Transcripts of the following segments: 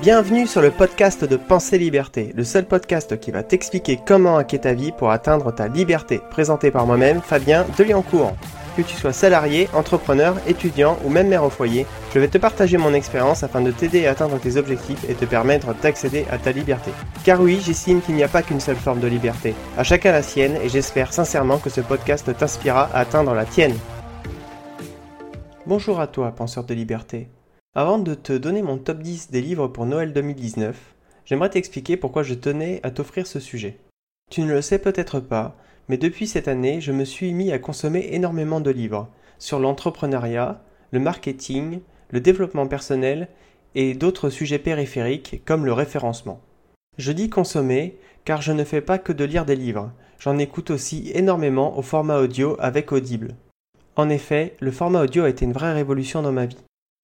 Bienvenue sur le podcast de Pensée Liberté, le seul podcast qui va t'expliquer comment hacker ta vie pour atteindre ta liberté, présenté par moi-même, Fabien Deliancourt. Que tu sois salarié, entrepreneur, étudiant ou même mère au foyer, je vais te partager mon expérience afin de t'aider à atteindre tes objectifs et te permettre d'accéder à ta liberté. Car oui, j'estime qu'il n'y a pas qu'une seule forme de liberté. À chacun la sienne et j'espère sincèrement que ce podcast t'inspirera à atteindre la tienne. Bonjour à toi, penseur de liberté. Avant de te donner mon top 10 des livres pour Noël 2019, j'aimerais t'expliquer pourquoi je tenais à t'offrir ce sujet. Tu ne le sais peut-être pas, mais depuis cette année, je me suis mis à consommer énormément de livres sur l'entrepreneuriat, le marketing, le développement personnel et d'autres sujets périphériques comme le référencement. Je dis consommer car je ne fais pas que de lire des livres, j'en écoute aussi énormément au format audio avec Audible. En effet, le format audio a été une vraie révolution dans ma vie.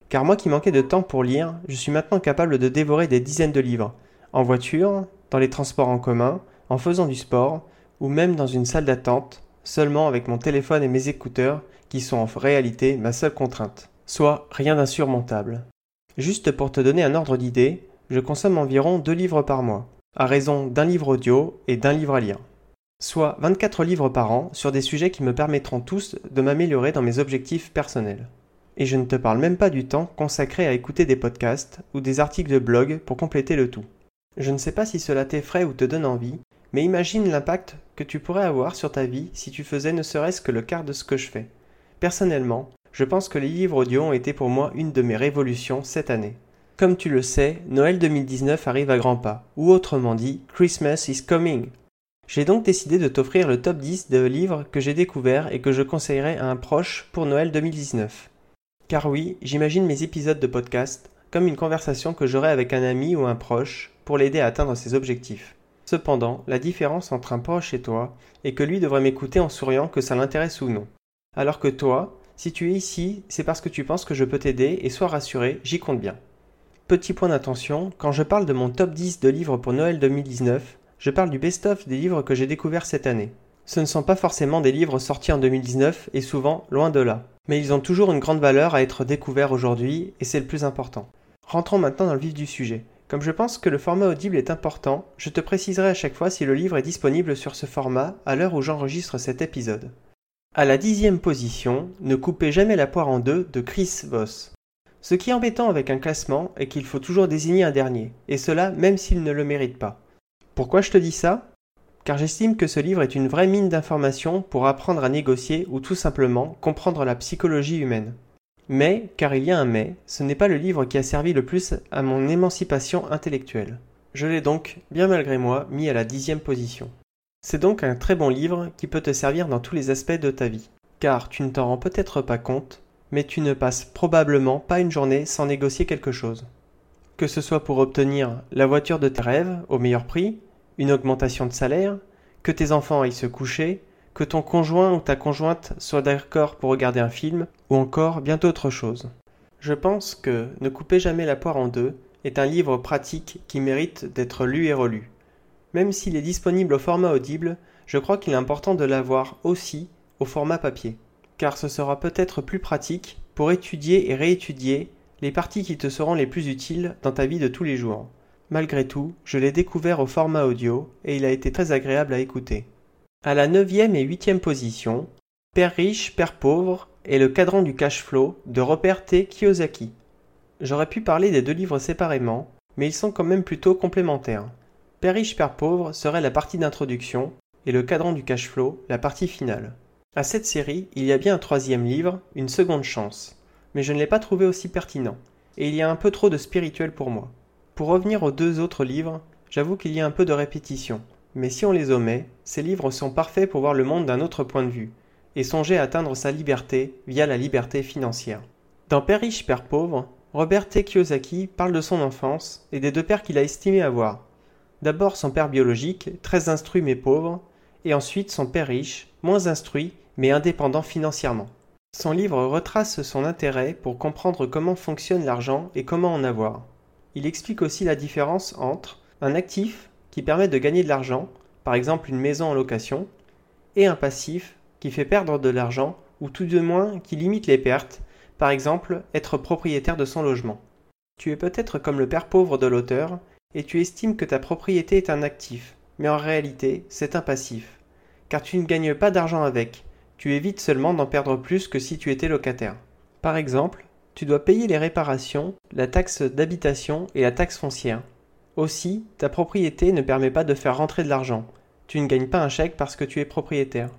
Car moi qui manquais de temps pour lire, je suis maintenant capable de dévorer des dizaines de livres, en voiture, dans les transports en commun, en faisant du sport, ou même dans une salle d'attente, seulement avec mon téléphone et mes écouteurs, qui sont en réalité ma seule contrainte, soit rien d'insurmontable. Juste pour te donner un ordre d'idée, je consomme environ deux livres par mois, à raison d'un livre audio et d'un livre à lire. Soit 24 livres par an sur des sujets qui me permettront tous de m'améliorer dans mes objectifs personnels. Et je ne te parle même pas du temps consacré à écouter des podcasts ou des articles de blog pour compléter le tout. Je ne sais pas si cela t'effraie ou te donne envie, mais imagine l'impact que tu pourrais avoir sur ta vie si tu faisais ne serait-ce que le quart de ce que je fais. Personnellement, je pense que les livres audio ont été pour moi une de mes révolutions cette année. Comme tu le sais, Noël 2019 arrive à grands pas, ou autrement dit, Christmas is coming. J'ai donc décidé de t'offrir le top 10 de livres que j'ai découverts et que je conseillerais à un proche pour Noël 2019. Car oui, j'imagine mes épisodes de podcast comme une conversation que j'aurais avec un ami ou un proche pour l'aider à atteindre ses objectifs. Cependant, la différence entre un proche et toi est que lui devrait m'écouter en souriant que ça l'intéresse ou non. Alors que toi, si tu es ici, c'est parce que tu penses que je peux t'aider et sois rassuré, j'y compte bien. Petit point d'attention, quand je parle de mon top 10 de livres pour Noël 2019, je parle du best-of des livres que j'ai découverts cette année. Ce ne sont pas forcément des livres sortis en 2019 et souvent loin de là mais ils ont toujours une grande valeur à être découverts aujourd'hui, et c'est le plus important. Rentrons maintenant dans le vif du sujet. Comme je pense que le format audible est important, je te préciserai à chaque fois si le livre est disponible sur ce format à l'heure où j'enregistre cet épisode. À la dixième position, Ne coupez jamais la poire en deux de Chris Voss. Ce qui est embêtant avec un classement est qu'il faut toujours désigner un dernier, et cela même s'il ne le mérite pas. Pourquoi je te dis ça? Car j'estime que ce livre est une vraie mine d'informations pour apprendre à négocier ou tout simplement comprendre la psychologie humaine. Mais, car il y a un mais, ce n'est pas le livre qui a servi le plus à mon émancipation intellectuelle. Je l'ai donc, bien malgré moi, mis à la dixième position. C'est donc un très bon livre qui peut te servir dans tous les aspects de ta vie. Car tu ne t'en rends peut-être pas compte, mais tu ne passes probablement pas une journée sans négocier quelque chose. Que ce soit pour obtenir la voiture de tes rêves au meilleur prix, une augmentation de salaire, que tes enfants aillent se coucher, que ton conjoint ou ta conjointe soit d'accord pour regarder un film, ou encore bien d'autres choses. Je pense que Ne coupez jamais la poire en deux est un livre pratique qui mérite d'être lu et relu. Même s'il est disponible au format audible, je crois qu'il est important de l'avoir aussi au format papier, car ce sera peut-être plus pratique pour étudier et réétudier les parties qui te seront les plus utiles dans ta vie de tous les jours. Malgré tout, je l'ai découvert au format audio et il a été très agréable à écouter. À la neuvième et huitième position, Père riche, Père pauvre et le cadran du cash flow de Robert T. Kiyosaki. J'aurais pu parler des deux livres séparément, mais ils sont quand même plutôt complémentaires. Père riche, Père pauvre serait la partie d'introduction et le cadran du cash flow la partie finale. À cette série, il y a bien un troisième livre, Une seconde chance, mais je ne l'ai pas trouvé aussi pertinent, et il y a un peu trop de spirituel pour moi. Pour revenir aux deux autres livres, j'avoue qu'il y a un peu de répétition, mais si on les omet, ces livres sont parfaits pour voir le monde d'un autre point de vue, et songer à atteindre sa liberté via la liberté financière. Dans Père riche, Père pauvre, Robert T. Parle de son enfance et des deux pères qu'il a estimé avoir. D'abord son père biologique, très instruit mais pauvre, et ensuite son père riche, moins instruit mais indépendant financièrement. Son livre retrace son intérêt pour comprendre comment fonctionne l'argent et comment en avoir. Il explique aussi la différence entre un actif qui permet de gagner de l'argent, par exemple une maison en location, et un passif qui fait perdre de l'argent ou tout de moins qui limite les pertes, par exemple être propriétaire de son logement. Tu es peut-être comme le père pauvre de l'auteur, et tu estimes que ta propriété est un actif, mais en réalité c'est un passif, car tu ne gagnes pas d'argent avec, tu évites seulement d'en perdre plus que si tu étais locataire. Par exemple, tu dois payer les réparations, la taxe d'habitation et la taxe foncière. Aussi, ta propriété ne permet pas de faire rentrer de l'argent. Tu ne gagnes pas un chèque parce que tu es propriétaire.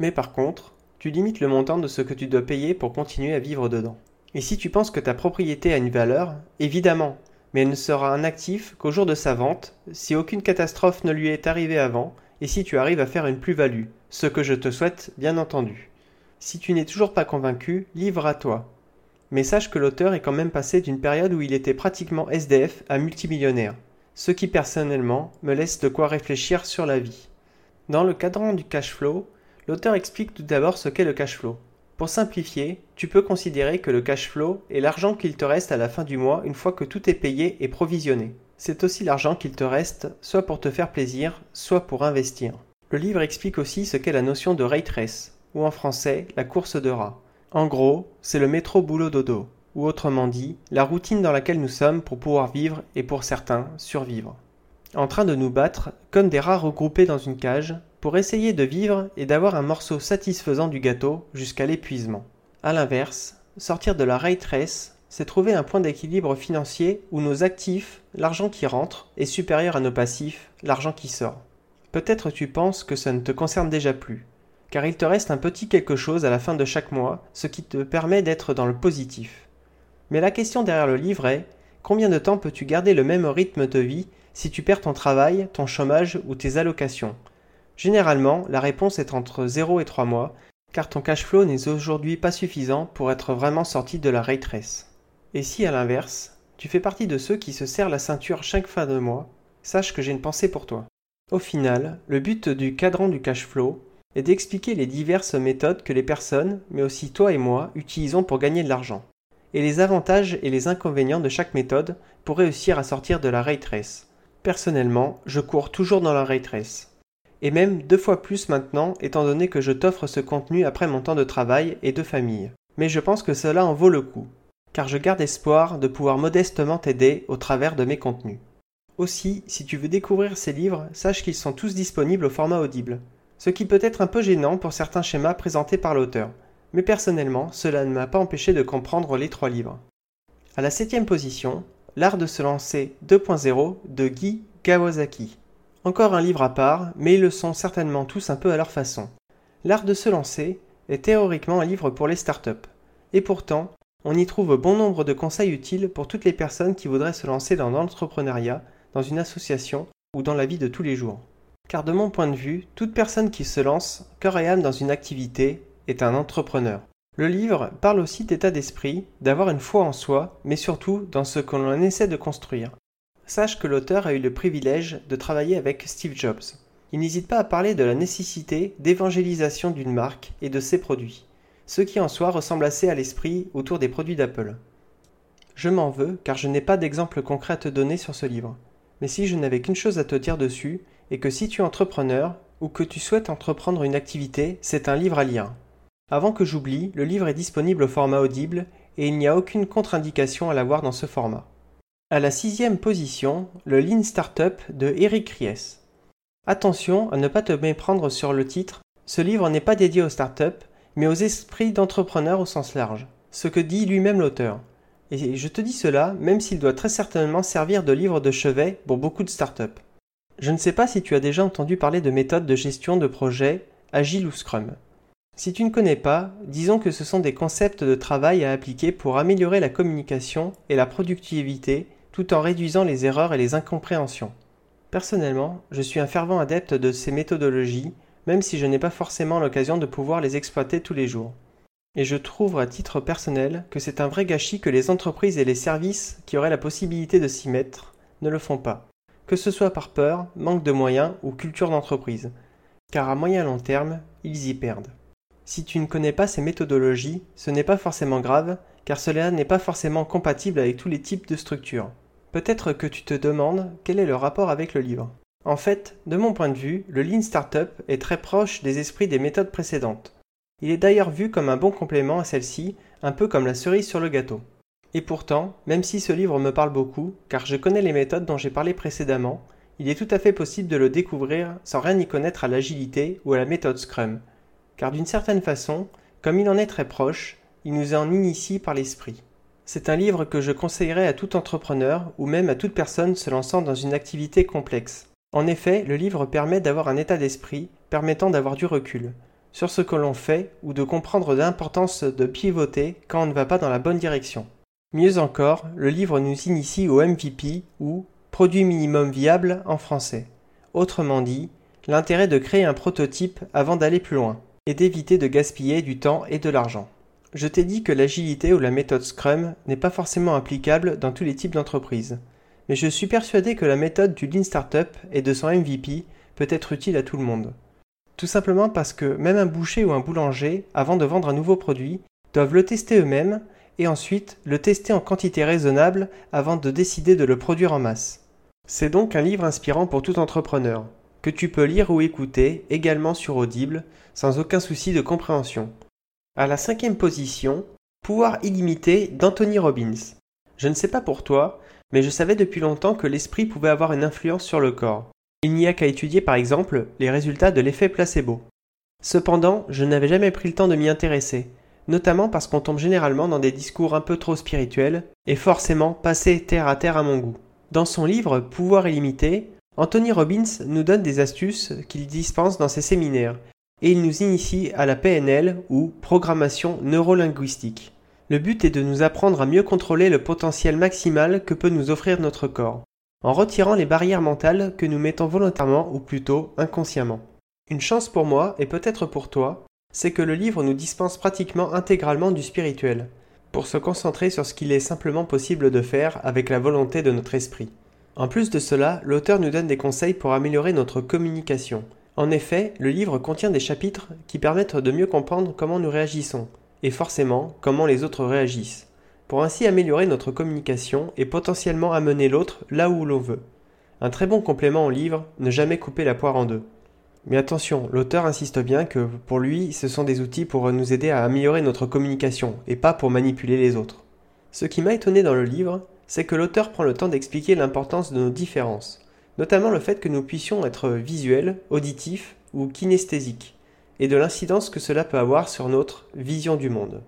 Mais par contre, tu limites le montant de ce que tu dois payer pour continuer à vivre dedans. Et si tu penses que ta propriété a une valeur, évidemment, mais elle ne sera un actif qu'au jour de sa vente, si aucune catastrophe ne lui est arrivée avant, et si tu arrives à faire une plus-value, ce que je te souhaite, bien entendu. Si tu n'es toujours pas convaincu, livre à toi. Mais sache que l'auteur est quand même passé d'une période où il était pratiquement SDF à multimillionnaire, ce qui personnellement me laisse de quoi réfléchir sur la vie. Dans le cadran du cash flow, l'auteur explique tout d'abord ce qu'est le cash flow. Pour simplifier, tu peux considérer que le cash flow est l'argent qu'il te reste à la fin du mois une fois que tout est payé et provisionné. C'est aussi l'argent qu'il te reste soit pour te faire plaisir, soit pour investir. Le livre explique aussi ce qu'est la notion de rate race, ou en français la course de rats. En gros, c'est le métro boulot dodo, ou autrement dit, la routine dans laquelle nous sommes pour pouvoir vivre et pour certains survivre. En train de nous battre, comme des rats regroupés dans une cage, pour essayer de vivre et d'avoir un morceau satisfaisant du gâteau jusqu'à l'épuisement. A l'inverse, sortir de la race, c'est trouver un point d'équilibre financier où nos actifs, l'argent qui rentre, est supérieur à nos passifs, l'argent qui sort. Peut-être tu penses que ça ne te concerne déjà plus, car il te reste un petit quelque chose à la fin de chaque mois, ce qui te permet d'être dans le positif. Mais la question derrière le livre est combien de temps peux-tu garder le même rythme de vie si tu perds ton travail, ton chômage ou tes allocations? Généralement, la réponse est entre 0 et 3 mois, car ton cash flow n'est aujourd'hui pas suffisant pour être vraiment sorti de la race. Et si à l'inverse, tu fais partie de ceux qui se serrent la ceinture chaque fin de mois, sache que j'ai une pensée pour toi. Au final, le but du cadran du cash flow, et d'expliquer les diverses méthodes que les personnes, mais aussi toi et moi, utilisons pour gagner de l'argent, et les avantages et les inconvénients de chaque méthode pour réussir à sortir de la rate race. Personnellement, je cours toujours dans la rate race. Et même deux fois plus maintenant, étant donné que je t'offre ce contenu après mon temps de travail et de famille. Mais je pense que cela en vaut le coup, car je garde espoir de pouvoir modestement t'aider au travers de mes contenus. Aussi, si tu veux découvrir ces livres, sache qu'ils sont tous disponibles au format audible ce qui peut être un peu gênant pour certains schémas présentés par l'auteur, mais personnellement, cela ne m'a pas empêché de comprendre les trois livres. À la septième position, L'art de se lancer 2.0 de Guy Kawasaki. Encore un livre à part, mais ils le sont certainement tous un peu à leur façon. L'art de se lancer est théoriquement un livre pour les startups. Et pourtant, on y trouve bon nombre de conseils utiles pour toutes les personnes qui voudraient se lancer dans l'entrepreneuriat, dans une association ou dans la vie de tous les jours car de mon point de vue, toute personne qui se lance, cœur et âme dans une activité, est un entrepreneur. Le livre parle aussi d'état d'esprit, d'avoir une foi en soi, mais surtout dans ce que l'on essaie de construire. Sache que l'auteur a eu le privilège de travailler avec Steve Jobs. Il n'hésite pas à parler de la nécessité d'évangélisation d'une marque et de ses produits, ce qui en soi ressemble assez à l'esprit autour des produits d'Apple. Je m'en veux car je n'ai pas d'exemple concret à te donner sur ce livre. Mais si je n'avais qu'une chose à te dire dessus, et que si tu es entrepreneur ou que tu souhaites entreprendre une activité, c'est un livre à lire. Avant que j'oublie, le livre est disponible au format audible et il n'y a aucune contre-indication à l'avoir dans ce format. À la sixième position, le Lean Startup de Eric Ries. Attention à ne pas te méprendre sur le titre, ce livre n'est pas dédié aux startups, mais aux esprits d'entrepreneurs au sens large, ce que dit lui-même l'auteur. Et je te dis cela même s'il doit très certainement servir de livre de chevet pour beaucoup de startups. Je ne sais pas si tu as déjà entendu parler de méthodes de gestion de projet Agile ou Scrum. Si tu ne connais pas, disons que ce sont des concepts de travail à appliquer pour améliorer la communication et la productivité tout en réduisant les erreurs et les incompréhensions. Personnellement, je suis un fervent adepte de ces méthodologies, même si je n'ai pas forcément l'occasion de pouvoir les exploiter tous les jours. Et je trouve à titre personnel que c'est un vrai gâchis que les entreprises et les services qui auraient la possibilité de s'y mettre ne le font pas que ce soit par peur, manque de moyens ou culture d'entreprise, car à moyen long terme, ils y perdent. Si tu ne connais pas ces méthodologies, ce n'est pas forcément grave, car cela n'est pas forcément compatible avec tous les types de structures. Peut-être que tu te demandes quel est le rapport avec le livre? En fait, de mon point de vue, le Lean Startup est très proche des esprits des méthodes précédentes. Il est d'ailleurs vu comme un bon complément à celle-ci, un peu comme la cerise sur le gâteau. Et pourtant, même si ce livre me parle beaucoup, car je connais les méthodes dont j'ai parlé précédemment, il est tout à fait possible de le découvrir sans rien y connaître à l'agilité ou à la méthode Scrum. Car d'une certaine façon, comme il en est très proche, il nous en initie par l'esprit. C'est un livre que je conseillerais à tout entrepreneur ou même à toute personne se lançant dans une activité complexe. En effet, le livre permet d'avoir un état d'esprit permettant d'avoir du recul sur ce que l'on fait ou de comprendre l'importance de pivoter quand on ne va pas dans la bonne direction. Mieux encore, le livre nous initie au MVP ou produit minimum viable en français. Autrement dit, l'intérêt de créer un prototype avant d'aller plus loin et d'éviter de gaspiller du temps et de l'argent. Je t'ai dit que l'agilité ou la méthode Scrum n'est pas forcément applicable dans tous les types d'entreprises, mais je suis persuadé que la méthode du Lean Startup et de son MVP peut être utile à tout le monde. Tout simplement parce que même un boucher ou un boulanger, avant de vendre un nouveau produit, doivent le tester eux-mêmes et ensuite le tester en quantité raisonnable avant de décider de le produire en masse. C'est donc un livre inspirant pour tout entrepreneur, que tu peux lire ou écouter également sur Audible, sans aucun souci de compréhension. À la cinquième position, Pouvoir illimité d'Anthony Robbins. Je ne sais pas pour toi, mais je savais depuis longtemps que l'esprit pouvait avoir une influence sur le corps. Il n'y a qu'à étudier par exemple les résultats de l'effet placebo. Cependant, je n'avais jamais pris le temps de m'y intéresser, notamment parce qu'on tombe généralement dans des discours un peu trop spirituels, et forcément passés terre à terre à mon goût. Dans son livre Pouvoir illimité, Anthony Robbins nous donne des astuces qu'il dispense dans ses séminaires, et il nous initie à la PNL ou programmation neurolinguistique. Le but est de nous apprendre à mieux contrôler le potentiel maximal que peut nous offrir notre corps, en retirant les barrières mentales que nous mettons volontairement ou plutôt inconsciemment. Une chance pour moi, et peut-être pour toi, c'est que le livre nous dispense pratiquement intégralement du spirituel, pour se concentrer sur ce qu'il est simplement possible de faire avec la volonté de notre esprit. En plus de cela, l'auteur nous donne des conseils pour améliorer notre communication, en effet, le livre contient des chapitres qui permettent de mieux comprendre comment nous réagissons, et forcément comment les autres réagissent, pour ainsi améliorer notre communication et potentiellement amener l'autre là où l'on veut. Un très bon complément au livre, ne jamais couper la poire en deux. Mais attention, l'auteur insiste bien que pour lui, ce sont des outils pour nous aider à améliorer notre communication, et pas pour manipuler les autres. Ce qui m'a étonné dans le livre, c'est que l'auteur prend le temps d'expliquer l'importance de nos différences, notamment le fait que nous puissions être visuels, auditifs ou kinesthésiques, et de l'incidence que cela peut avoir sur notre vision du monde.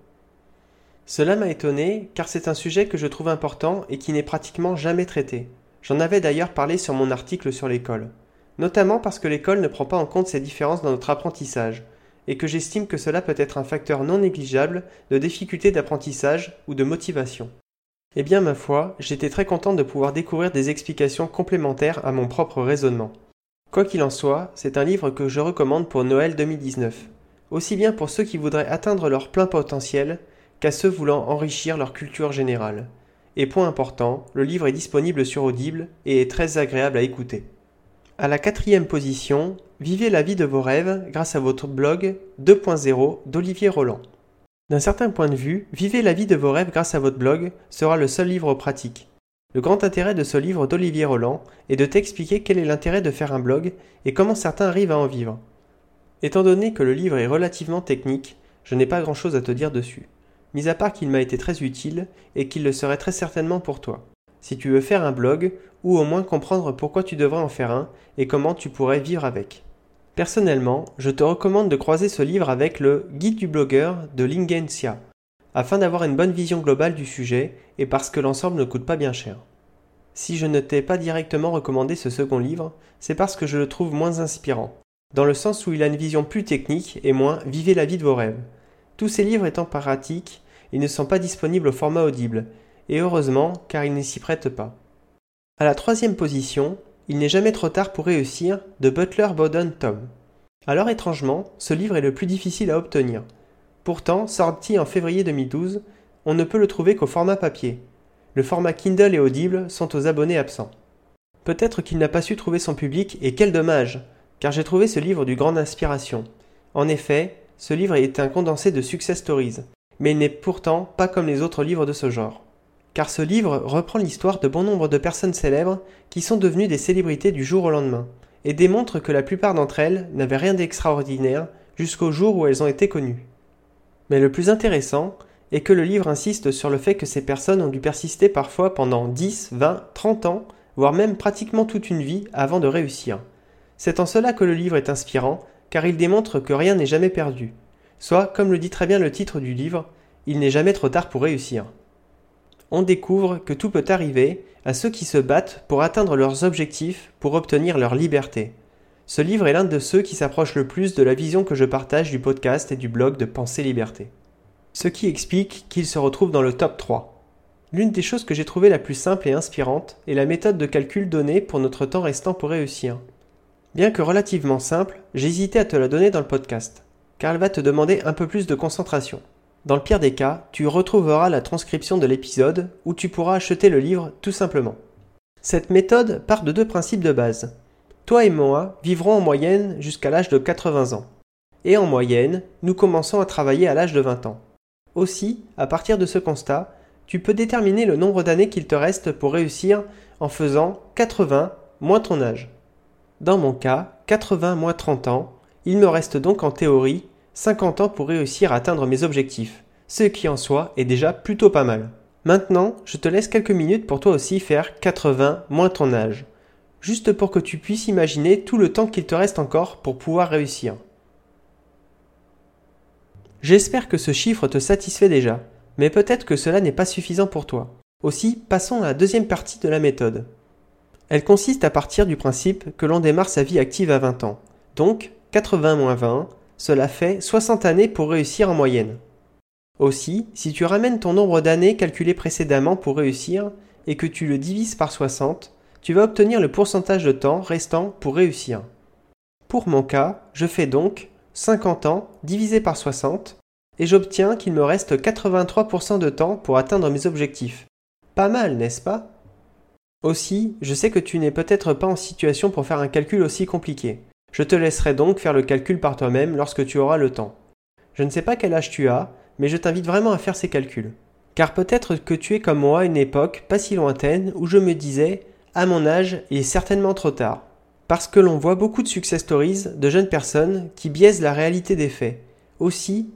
Cela m'a étonné car c'est un sujet que je trouve important et qui n'est pratiquement jamais traité. J'en avais d'ailleurs parlé sur mon article sur l'école, notamment parce que l'école ne prend pas en compte ces différences dans notre apprentissage, et que j'estime que cela peut être un facteur non négligeable de difficulté d'apprentissage ou de motivation. Eh bien, ma foi, j'étais très content de pouvoir découvrir des explications complémentaires à mon propre raisonnement. Quoi qu'il en soit, c'est un livre que je recommande pour Noël 2019, aussi bien pour ceux qui voudraient atteindre leur plein potentiel qu'à ceux voulant enrichir leur culture générale. Et point important, le livre est disponible sur Audible et est très agréable à écouter. À la quatrième position, Vivez la vie de vos rêves grâce à votre blog 2.0 d'Olivier Roland. D'un certain point de vue, Vivez la vie de vos rêves grâce à votre blog sera le seul livre pratique. Le grand intérêt de ce livre d'Olivier Roland est de t'expliquer quel est l'intérêt de faire un blog et comment certains arrivent à en vivre. Étant donné que le livre est relativement technique, je n'ai pas grand-chose à te dire dessus, mis à part qu'il m'a été très utile et qu'il le serait très certainement pour toi. Si tu veux faire un blog, ou au moins comprendre pourquoi tu devrais en faire un et comment tu pourrais vivre avec. Personnellement, je te recommande de croiser ce livre avec le Guide du blogueur de Lingensia, afin d'avoir une bonne vision globale du sujet et parce que l'ensemble ne coûte pas bien cher. Si je ne t'ai pas directement recommandé ce second livre, c'est parce que je le trouve moins inspirant, dans le sens où il a une vision plus technique et moins vivez la vie de vos rêves. Tous ces livres étant pratiques, ils ne sont pas disponibles au format audible, et heureusement car ils ne s'y prêtent pas. À la troisième position, il n'est jamais trop tard pour réussir de Butler Bowden Tom. Alors étrangement, ce livre est le plus difficile à obtenir. Pourtant, sorti en février 2012, on ne peut le trouver qu'au format papier. Le format Kindle et Audible sont aux abonnés absents. Peut-être qu'il n'a pas su trouver son public et quel dommage, car j'ai trouvé ce livre du grande inspiration. En effet, ce livre est un condensé de success stories, mais il n'est pourtant pas comme les autres livres de ce genre car ce livre reprend l'histoire de bon nombre de personnes célèbres qui sont devenues des célébrités du jour au lendemain, et démontre que la plupart d'entre elles n'avaient rien d'extraordinaire jusqu'au jour où elles ont été connues. Mais le plus intéressant et que le livre insiste sur le fait que ces personnes ont dû persister parfois pendant 10, 20, 30 ans, voire même pratiquement toute une vie avant de réussir. C'est en cela que le livre est inspirant, car il démontre que rien n'est jamais perdu. Soit, comme le dit très bien le titre du livre, il n'est jamais trop tard pour réussir. On découvre que tout peut arriver à ceux qui se battent pour atteindre leurs objectifs, pour obtenir leur liberté. Ce livre est l'un de ceux qui s'approche le plus de la vision que je partage du podcast et du blog de Pensée Liberté ce qui explique qu'il se retrouve dans le top 3. L'une des choses que j'ai trouvé la plus simple et inspirante est la méthode de calcul donnée pour notre temps restant pour réussir. Bien que relativement simple, j'hésitais à te la donner dans le podcast, car elle va te demander un peu plus de concentration. Dans le pire des cas, tu retrouveras la transcription de l'épisode où tu pourras acheter le livre tout simplement. Cette méthode part de deux principes de base. Toi et moi vivrons en moyenne jusqu'à l'âge de 80 ans. Et en moyenne, nous commençons à travailler à l'âge de 20 ans. Aussi, à partir de ce constat, tu peux déterminer le nombre d'années qu'il te reste pour réussir en faisant 80 moins ton âge. Dans mon cas, 80 moins 30 ans, il me reste donc en théorie 50 ans pour réussir à atteindre mes objectifs, ce qui en soi est déjà plutôt pas mal. Maintenant, je te laisse quelques minutes pour toi aussi faire 80 moins ton âge, juste pour que tu puisses imaginer tout le temps qu'il te reste encore pour pouvoir réussir. J'espère que ce chiffre te satisfait déjà, mais peut-être que cela n'est pas suffisant pour toi. Aussi, passons à la deuxième partie de la méthode. Elle consiste à partir du principe que l'on démarre sa vie active à 20 ans. Donc, 80 moins 20, cela fait 60 années pour réussir en moyenne. Aussi, si tu ramènes ton nombre d'années calculé précédemment pour réussir et que tu le divises par 60, tu vas obtenir le pourcentage de temps restant pour réussir. Pour mon cas, je fais donc 50 ans divisé par 60, et j'obtiens qu'il me reste 83% de temps pour atteindre mes objectifs. Pas mal, n'est-ce pas? Aussi, je sais que tu n'es peut-être pas en situation pour faire un calcul aussi compliqué. Je te laisserai donc faire le calcul par toi-même lorsque tu auras le temps. Je ne sais pas quel âge tu as, mais je t'invite vraiment à faire ces calculs. Car peut-être que tu es comme moi une époque pas si lointaine où je me disais, à mon âge, il est certainement trop tard parce que l'on voit beaucoup de success stories de jeunes personnes qui biaisent la réalité des faits. Aussi,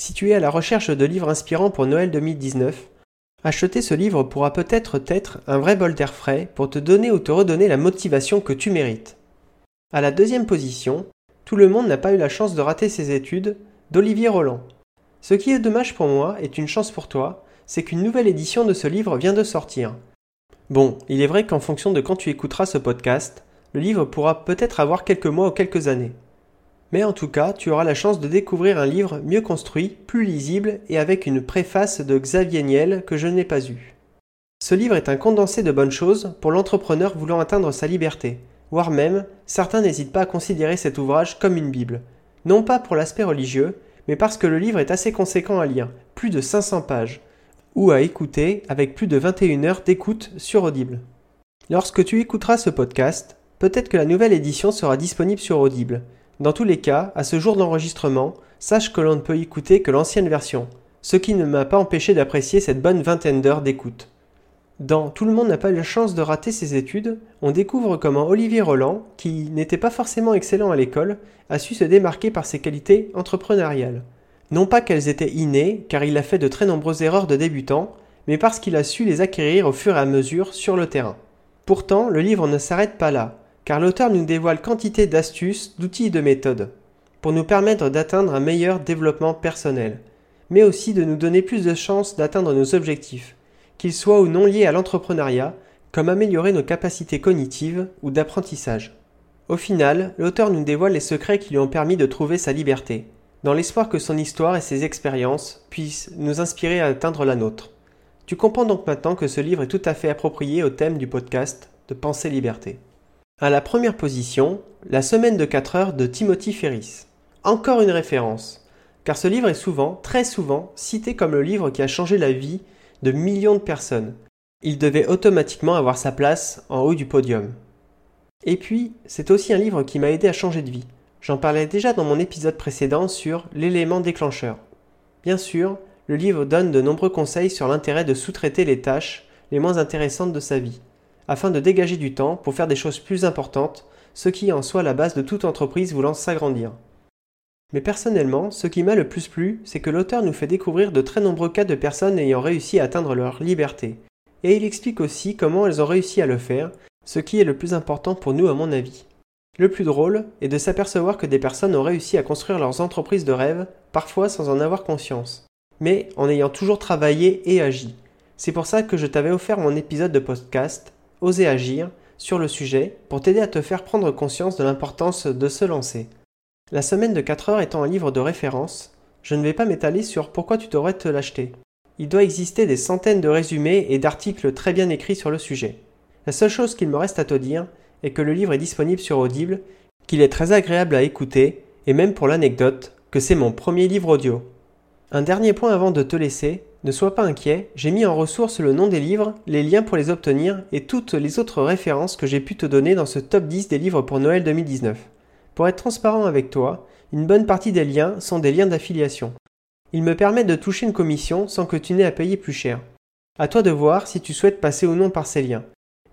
si tu es à la recherche de livres inspirants pour Noël 2019, acheter ce livre pourra peut-être être un vrai bol d'air frais pour te donner ou te redonner la motivation que tu mérites. À la deuxième position, Tout le monde n'a pas eu la chance de rater ses études d'Olivier Roland. Ce qui est dommage pour moi est une chance pour toi, c'est qu'une nouvelle édition de ce livre vient de sortir. Bon, il est vrai qu'en fonction de quand tu écouteras ce podcast, le livre pourra peut-être avoir quelques mois ou quelques années. Mais en tout cas, tu auras la chance de découvrir un livre mieux construit, plus lisible et avec une préface de Xavier Niel que je n'ai pas eue. Ce livre est un condensé de bonnes choses pour l'entrepreneur voulant atteindre sa liberté, voire même, certains n'hésitent pas à considérer cet ouvrage comme une Bible. Non pas pour l'aspect religieux, mais parce que le livre est assez conséquent à lire, plus de 500 pages, ou à écouter avec plus de 21 heures d'écoute sur Audible. Lorsque tu écouteras ce podcast, Peut-être que la nouvelle édition sera disponible sur Audible. Dans tous les cas, à ce jour d'enregistrement, sache que l'on ne peut écouter que l'ancienne version, ce qui ne m'a pas empêché d'apprécier cette bonne vingtaine d'heures d'écoute. Dans Tout le monde n'a pas eu la chance de rater ses études, on découvre comment Olivier Roland, qui n'était pas forcément excellent à l'école, a su se démarquer par ses qualités entrepreneuriales. Non pas qu'elles étaient innées, car il a fait de très nombreuses erreurs de débutant, mais parce qu'il a su les acquérir au fur et à mesure sur le terrain. Pourtant, le livre ne s'arrête pas là car l'auteur nous dévoile quantité d'astuces, d'outils et de méthodes, pour nous permettre d'atteindre un meilleur développement personnel, mais aussi de nous donner plus de chances d'atteindre nos objectifs, qu'ils soient ou non liés à l'entrepreneuriat, comme améliorer nos capacités cognitives ou d'apprentissage. Au final, l'auteur nous dévoile les secrets qui lui ont permis de trouver sa liberté, dans l'espoir que son histoire et ses expériences puissent nous inspirer à atteindre la nôtre. Tu comprends donc maintenant que ce livre est tout à fait approprié au thème du podcast de Penser Liberté. À la première position, La semaine de 4 heures de Timothy Ferris. Encore une référence, car ce livre est souvent, très souvent, cité comme le livre qui a changé la vie de millions de personnes. Il devait automatiquement avoir sa place en haut du podium. Et puis, c'est aussi un livre qui m'a aidé à changer de vie. J'en parlais déjà dans mon épisode précédent sur l'élément déclencheur. Bien sûr, le livre donne de nombreux conseils sur l'intérêt de sous-traiter les tâches les moins intéressantes de sa vie afin de dégager du temps pour faire des choses plus importantes, ce qui est en soi la base de toute entreprise voulant s'agrandir. Mais personnellement, ce qui m'a le plus plu, c'est que l'auteur nous fait découvrir de très nombreux cas de personnes ayant réussi à atteindre leur liberté. Et il explique aussi comment elles ont réussi à le faire, ce qui est le plus important pour nous à mon avis. Le plus drôle est de s'apercevoir que des personnes ont réussi à construire leurs entreprises de rêve, parfois sans en avoir conscience, mais en ayant toujours travaillé et agi. C'est pour ça que je t'avais offert mon épisode de podcast, Oser agir, sur le sujet, pour t'aider à te faire prendre conscience de l'importance de se lancer. La semaine de 4 heures étant un livre de référence, je ne vais pas m'étaler sur pourquoi tu devrais te l'acheter. Il doit exister des centaines de résumés et d'articles très bien écrits sur le sujet. La seule chose qu'il me reste à te dire est que le livre est disponible sur Audible, qu'il est très agréable à écouter, et même pour l'anecdote, que c'est mon premier livre audio. Un dernier point avant de te laisser, ne sois pas inquiet, j'ai mis en ressource le nom des livres, les liens pour les obtenir et toutes les autres références que j'ai pu te donner dans ce top 10 des livres pour Noël 2019. Pour être transparent avec toi, une bonne partie des liens sont des liens d'affiliation. Ils me permettent de toucher une commission sans que tu n'aies à payer plus cher. À toi de voir si tu souhaites passer ou non par ces liens.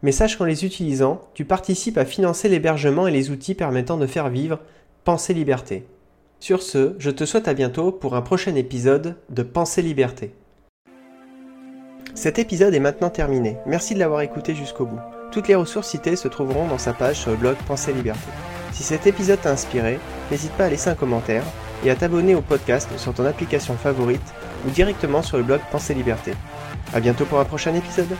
Mais sache qu'en les utilisant, tu participes à financer l'hébergement et les outils permettant de faire vivre Pensée Liberté. Sur ce, je te souhaite à bientôt pour un prochain épisode de Pensée Liberté. Cet épisode est maintenant terminé. Merci de l'avoir écouté jusqu'au bout. Toutes les ressources citées se trouveront dans sa page sur le blog Pensée Liberté. Si cet épisode t'a inspiré, n'hésite pas à laisser un commentaire et à t'abonner au podcast sur ton application favorite ou directement sur le blog Pensée Liberté. A bientôt pour un prochain épisode